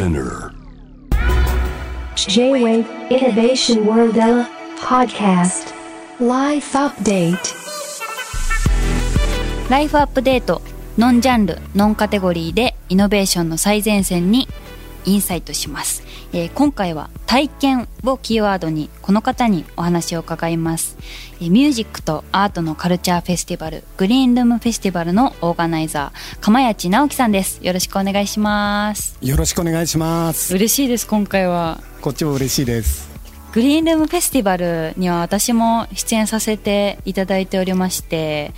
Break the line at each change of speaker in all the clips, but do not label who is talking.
Spinner.
J-Wave Innovation World Podcast Life Update
ライフアップデートノンジャンルノンカテゴリーでイノベーションの最前線にインサイトします、えー今回は体験をキーワードにこの方にお話を伺います、えーミュージックとアートのカルチャーフェスティバルグリーンルームフェスティバルのオーガナイザー釜谷直樹さんですよろしくお願いします
よろしくお願いします。
嬉しいです今回は
こっちも嬉しいです。
グリーンルームフェスティバルには私も出演させていただいておりまして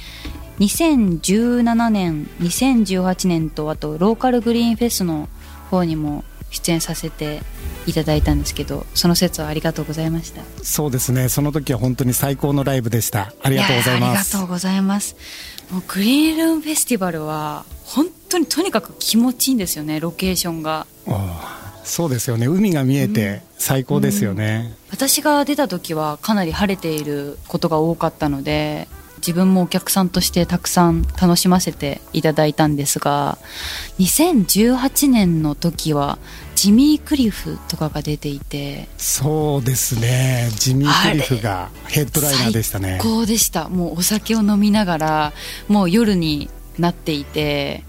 2017年2018年とあとローカルグリーンフェスの方にも出演させていただいたんですけどその説はありがとうございました
そうですね。その時は本当に最高のライブでした。ありがとうござい
や
ます。
ありがとうございますもうグリーンルームフェスティバルは本当にとにかく気持ちいいんですよねロケーションが
おーそうですよね。海が見えて最高ですよね。
私が出た時はかなり晴れていることが多かったので自分もお客さんとしてたくさん楽しませていただいたんですが2018年の時はジミー・クリフとかが出ていて
そうですね。ジミー・クリフがヘッドライナーでしたね
最。高でしたもうお酒を飲みながらもう夜になっていて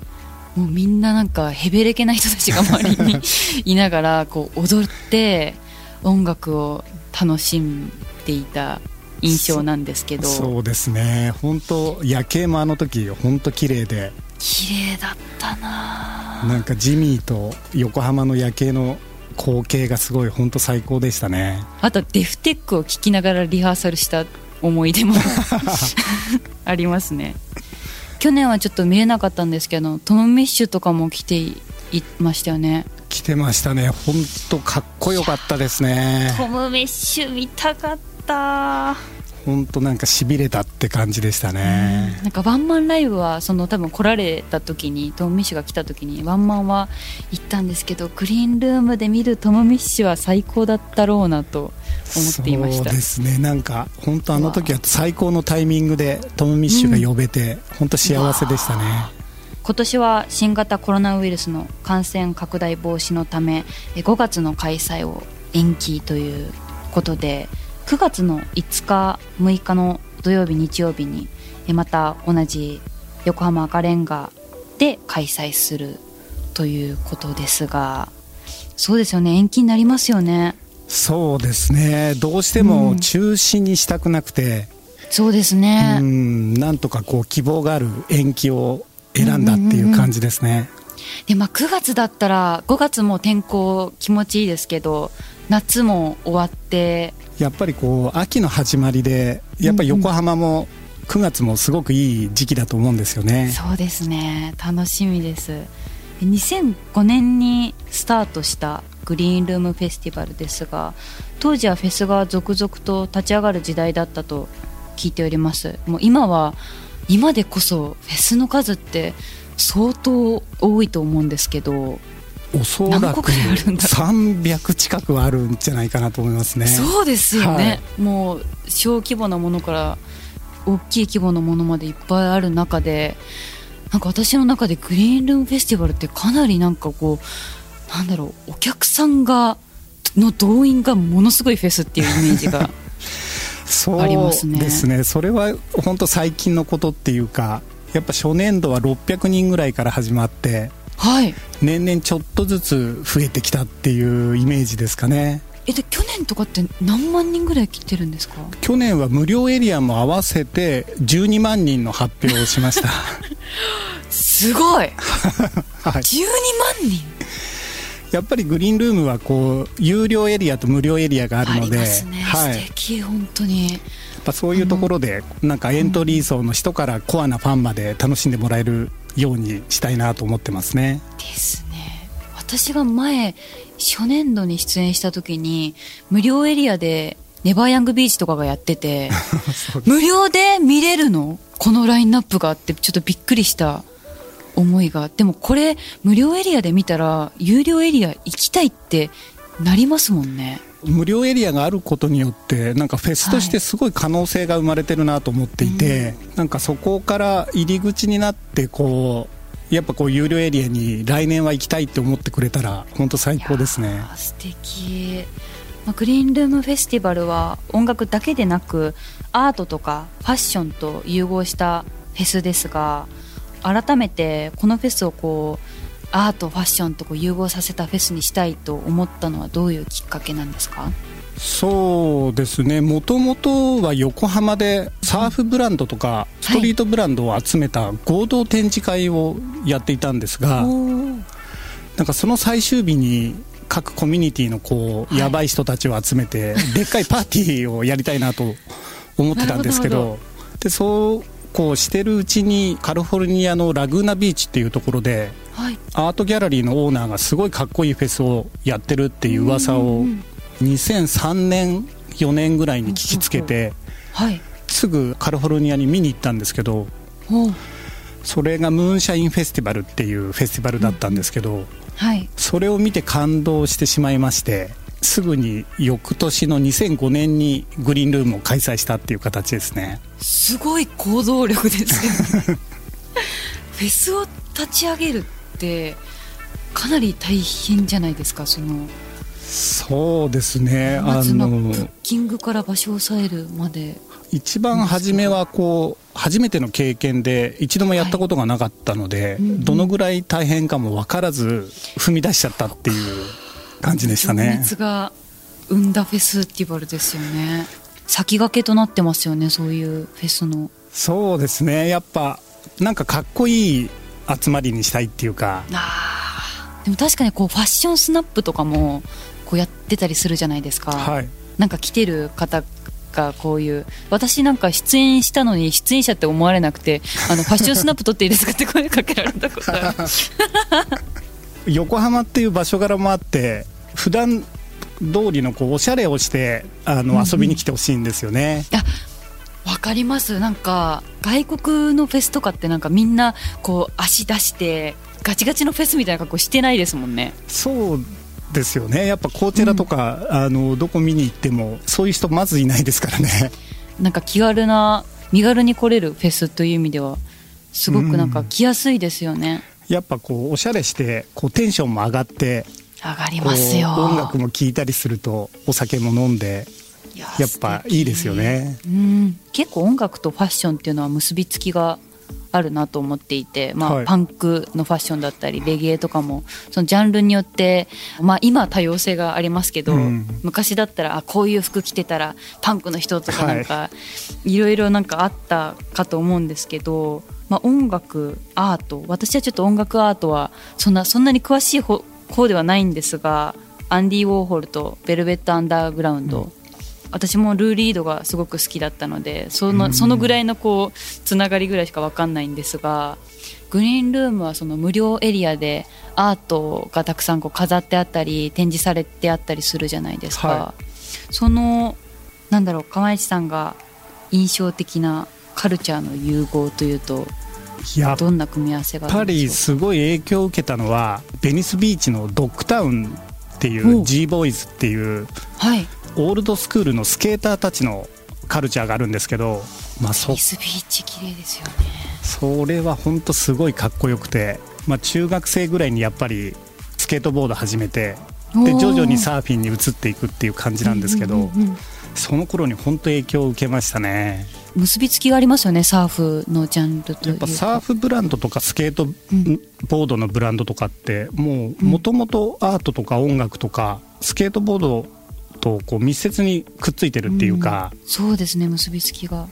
もうみんななんかヘベレケな人たちが周りにいながらこう踊って音楽を楽しんでいた印象なんですけど
そうですね。本当夜景もあの時本当綺麗で、
綺麗だったな
なんかジミーと横浜の夜景の光景がすごい本当最高でしたね。
あとデフテックを聴きながらリハーサルした思い出も ありますね去年はちょっと見れなかったんですけどトム・ミッシュとかも来ていましたよね
来てましたね。本当かっこよかったですね。
トム・ミッシュ見たかった
本当なんかしびれたって感じでしたね。
なんかワンマンライブはその多分来られた時にトム・ミッシュが来た時にワンマンは行ったんですけどグリーンルームで見るトム・ミッシュは最高だったろうなと思っていました。
そうですね。なんか本当あの時は最高のタイミングでトム・ミッシュが呼べて、本当幸せでしたね。
今年は新型コロナウイルスの感染拡大防止のためえ5月の開催を延期ということで9月の5日6日の土曜日日曜日にえまた同じ横浜赤レンガで開催するということですがそうですよね。延期になりますよね。
そうですね。どうしても中止にしたくなくて。
そうです
う
ね、
ん。なんとかこう希望がある延期を選んだっていう感じですね、
でまあ、9月だったら5月も天候気持ちいいですけど夏も終わって
やっぱりこう秋の始まりでやっぱり横浜も9月もすごくいい時期だと思うんですよね、
そうですね。楽しみです。2005年にスタートしたグリーンルームフェスティバルですが当時はフェスが続々と立ち上がる時代だったと聞いております。もう今は今でこそフェスの数って相当多いと思うんですけど、
おそらく
何個くらいあるんだろ
300近くはあるんじゃないかなと思いますね。
そうですよね、
は
もう小規模なものから大きい規模のものまでいっぱいある中でなんか私の中でグリーンルームフェスティバルってかなりなんかこうなんだろうお客さんがの動員がものすごいフェスっていうイメージが
そ う
ありますね。
ですね。それは本当最近のことっていうかやっぱ初年度は600人ぐらいから始まって
はい。
年々ちょっとずつ増えてきたっていうイメージですかね。
えで去年とかって何万人ぐらい来てるんですか？
去年は無料エリアも合わせて12万人の発表をしました。
すごい。
はい。
12万人？
やっぱりグリーンルームはこう有料エリアと無料エリアがあるので
ね、
はい、
素敵本当に。
ぱそういうところでなんかエントリー層の人からコアなファンまで楽しんでもらえるようにしたいなと思ってますね。
ですね。私が前初年度に出演した時に無料エリアでネバーヤングビーチとかがやってて 無料で見れるの？このラインナップがあってちょっとびっくりした思いが。でもこれ無料エリアで見たら有料エリア行きたいってなりますもんね
無料エリアがあることによってなんかフェスとしてすごい可能性が生まれてるなと思っていて、なんかそこから入り口になってこうやっぱこう有料エリアに来年は行きたいって思ってくれたら本当最高ですね。
あ素敵。まあグリーンルームフェスティバルは音楽だけでなくアートとかファッションと融合したフェスですが改めてこのフェスをこうアートファッションとこう融合させたフェスにしたいと思ったのはどういうきっかけなんですか？
そうですね。もともとは横浜でサーフブランドとかストリートブランドを集めた合同展示会をやっていたんですが、なんかその最終日に各コミュニティのこう、
はい。
やばい人たちを集めてでっかいパーティーをやりたいなと思ってたんですけど。でそうこうしてるうちにカリフォルニアのラグーナビーチっていうところで
はい。
アートギャラリーのオーナーがすごいかっこいいフェスをやってるっていう噂を2003年4年ぐらいに聞きつけて
はい。
すぐカリフォルニアに見に行ったんですけどそれがムーンシャインフェスティバルっていうフェスティバルだったんですけど
はい。
それを見て感動してしまいましてすぐに翌年の2005年にグリーンルームを開催したっていう形ですね。
すごい行動力ですよね。フェスを立ち上げるってかなり大変じゃないですかその。
そうですねあ
のブ
の
ッキングから場所を抑えるまで。
一番初めはこう初めての経験で一度もやったことがなかったので、
うんうん。
どのぐらい大変かも分からず踏み出しちゃったっていう感じでした
情
ね
熱が生んだフェスティバルですよね。先駆けとなってますよねそういうフェスの。
そうですね。やっぱなんかかっこいい集まりにしたいっていうか。
でも確かにこうファッションスナップとかもこうやってたりするじゃないですか、
はい。
なんか来てる方がこういう私なんか出演したのに出演者って思われなくてあのファッションスナップ撮っていいですかって声かけられたことある。
横浜っていう場所柄もあって普段通りのこうおしゃれをしてあの
うんうん
遊びに来てほしいんですよね、
わかります。なんか外国のフェスとかってなんかみんなこう足出してガチガチのフェスみたいな格好してないですもんね。
そうですよね。やっぱコーチェラとか、あのどこ見に行ってもそういう人まずいないですからね。
なんか気軽な身軽に来れるフェスという意味ではすごくなんか来やすいですよね、
やっぱこうおしゃれしてこうテンションも上がって
上がりますよ。
音楽も聴いたりするとお酒も飲んで
いや
やっぱいいですよね。
うん。結構音楽とファッションっていうのは結びつきがあるなと思っていて、まあ
はい。
パンクのファッションだったりレゲエとかもそのジャンルによって、まあ、今は多様性がありますけど、
うん。
昔だったらあこういう服着てたらパンクの人とかなんか、い、ろいろなんかあったかと思うんですけど、まあ、音楽アート私はちょっと音楽アートはそんなそんなに詳しい方方ではないんですがアンディ・ウォーホルとベルベット・アンダーグラウンド、私もルー・リードがすごく好きだったのでそのそのぐらいのこうつながりぐらいしか分かんないんですがグリーンルームはその無料エリアでアートがたくさんこう飾ってあったり展示されてあったりするじゃないですか、
は
そのなんだろう釜市さんが印象的なカルチャーの融合というと
やっ
どんな組み合わせがあ
ぱ
るんでしょう
りすごい影響を受けたのはベニスビーチのドッグタウンってい
お
う。G ボーイズっていう
はい
オールドスクールのスケーターたちのカルチャーがあるんですけど、まあ、そ
ビーチ綺麗ですよね。
それは本当すごいかっこよくて、まあ、中学生ぐらいにやっぱりスケートボード始めてで徐々にサーフィンに移っていくっていう感じなんですけど、その頃に本当影響を受けましたね。
結びつきがありますよねサーフのジャンルというか。
やっぱサーフブランドとかスケート
ん。
ボードのブランドとかってもうもともとアートとか音楽とかスケートボードとこう密接にくっついてるっていうか、
そうですね結びつきが。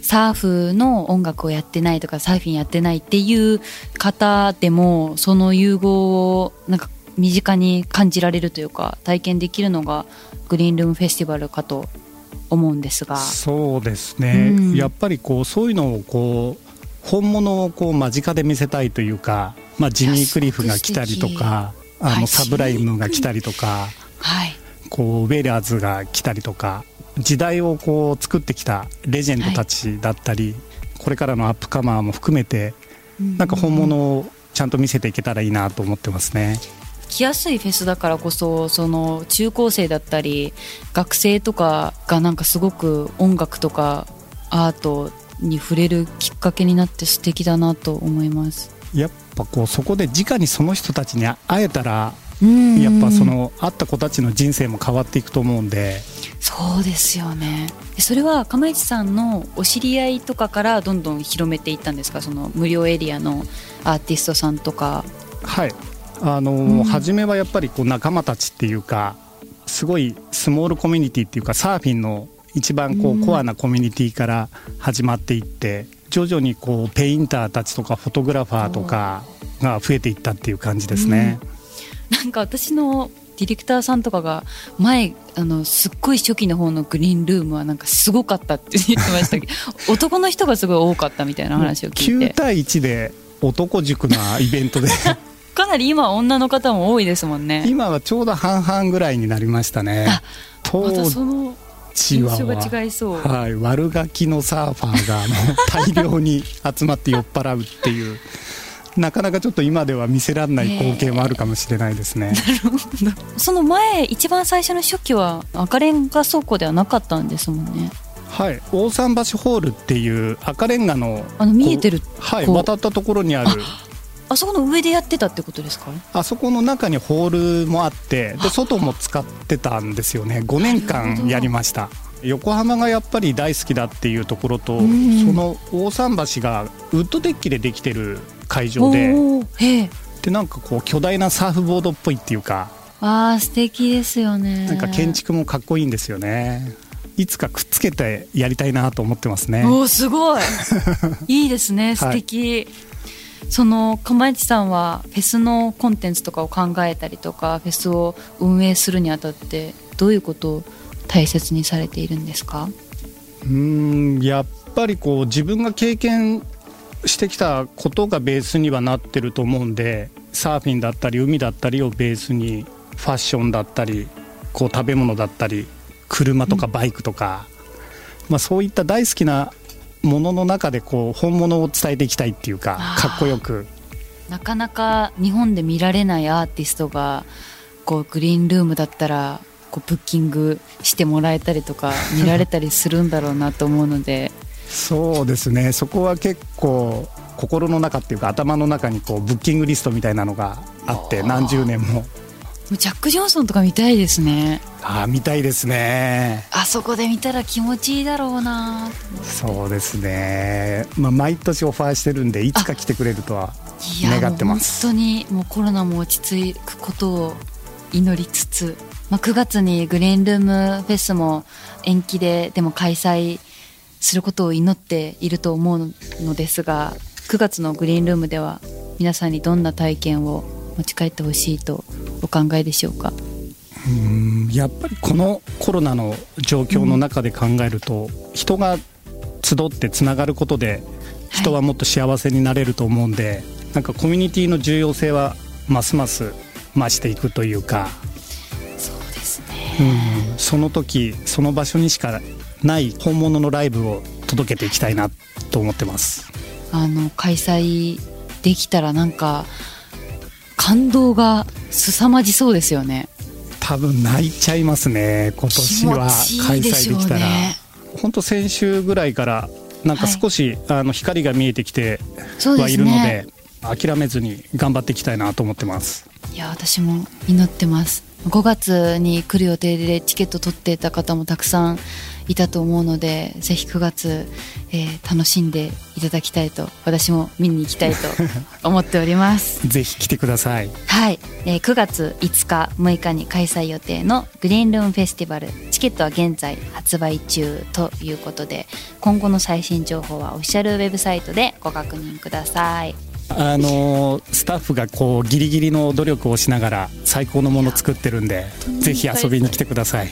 サーフの音楽をやってないとかサーフィンやってないっていう方でもその融合をなんか身近に感じられるというか体験できるのがグリーンルームフェスティバルかと思うんですが。
そうですね、
うん。
やっぱりこうそういうのをこう本物をこう間近で見せたいというか、まあ、ジミー・クリフが来たりとかあ
はい
のサブライムが来たりとか。
はい
こうウェラーズが来たりとか時代をこう作ってきたレジェンドたちだったり、これからのアップカマーも含めてなんか本物をちゃんと見せていけたらいいなと思ってますね。
来やすいフェスだからこそその中高生だったり学生とかがなんかすごく音楽とかアートに触れるきっかけになって素敵だなと思います
やっぱこうそこで直にその人たちに会えたら
うん
やっぱその会った子たちの人生も変わっていくと思うんで。
そうですよね。でそれは釜市さんのお知り合いとかからどんどん広めていったんですか？その無料エリアのアーティストさんとか。
はい。あのー
うん。
初めはやっぱりこう仲間たちっていうかすごいスモールコミュニティっていうかサーフィンの一番こ
うん。
うコアなコミュニティから始まっていって徐々にこうペインターたちとかフォトグラファーとかが増えていったっていう感じですね、
なんか私のディレクターさんとかが前あのすっごい初期の方のグリーンルームはなんかすごかったって言ってましたけど 男の人がすごい多かったみたいな話を聞い
9
て
対1で男塾なイベントで。
かなり今は女の方も多いですもんね。
今はちょうど半々ぐらいになりましたね。
あまた
当
その
時は
印象が違いそう。
はい、悪ガキのサーファーが大量に集まって酔っ払うっていうなかなかちょっと今では見せられない光景もあるかもしれないですね、
その前一番最初の初期は赤レンガ倉庫ではなかったんですもんね。
はい。大桟橋ホールっていう赤レンガの
あの見えてる
はい渡ったところにある。
あそこの上でやってたってことですか？
あそこの中にホールもあってで外も使ってたんですよね。5年間やりました。横浜がやっぱり大好きだっていうところと、
うん。
その大桟橋がウッドデッキでできてる会場で。でなんかこう巨大なサーフボードっぽいっていうか
あー素敵ですよね。
なんか建築もかっこいいんですよね。いつかくっつけてやりたいなと思ってますね。
おーすごい。いいですね素敵、その釜市さんはフェスのコンテンツとかを考えたりとかフェスを運営するにあたってどういうことを大切にされているんですか？
うーんやっぱりこう自分が経験してきたことがベースにはなってると思うんでサーフィンだったり海だったりをベースにファッションだったりこう食べ物だったり車とかバイクとか、まあ、そういった大好きなものの中でこう本物を伝えていきたいっていうかかっこよく。
なかなか日本で見られないアーティストがこうグリーンルームだったらこうブッキングしてもらえたりとか見られたりするんだろうなと思うので
そうですね。そこは結構心の中っていうか頭の中にこうブッキングリストみたいなのがあって何十年も。
ジャック・ジョンソンとか見たいですね。
ああ見たいですね。
あそこで見たら気持ちいいだろうな。
そうですね、まあ、毎年オファーしてるんでいつか来てくれるとは願ってます。
本当にもうコロナも落ち着くことを祈りつつ、まあ、9月にグリーンルームフェスも延期ででも開催することを祈っていると思うのですが9月のグリーンルームでは皆さんにどんな体験を持ち帰ってほしいとお考えでしょうか？
うんやっぱりこのコロナの状況の中で考えると、人が集ってつながることで人はもっと幸せになれると思うんで、なんかコミュニティの重要性はますます増していくというか、
そうですね。
うんその時その場所にしかない本物のライブを届けていきたいなと思ってます。
あの開催できたらなんか感動が凄まじそうですよね。
多分泣いちゃいますね今年は。開催できたら。
ね
本当先週ぐらいからなんか少し、あの光が見えてきてはいるので
ね
諦めずに頑張っていきたいなと思ってます。
いや私も祈ってます。5月に来る予定でチケット取っていた方もたくさんいたと思うのでぜひ9月、えー楽しんでいただきたいと私も見に行きたいと 思っております。
ぜひ来てください。
はい、えー9月5日6日に開催予定のグリーンルームフェスティバルチケットは現在発売中ということで今後の最新情報はオフィシャルウェブサイトでご確認ください。
あのースタッフがこうギリギリの努力をしながら最高のもの作ってるんで
に
ぜひ遊びに来てください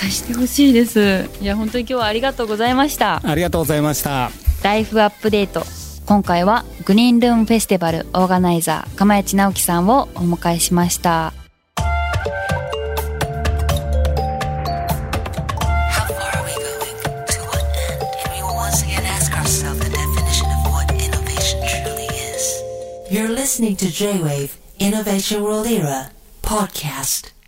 催してほしいです。いや本当に今日はありがとうございました。
ありがとうございました。
ライフアップデート。今回はグリーンルームフェスティバルオーガナイザー釜萢直樹さんをお迎えしました。
イノベーションロールイラー、ポッドキャスト。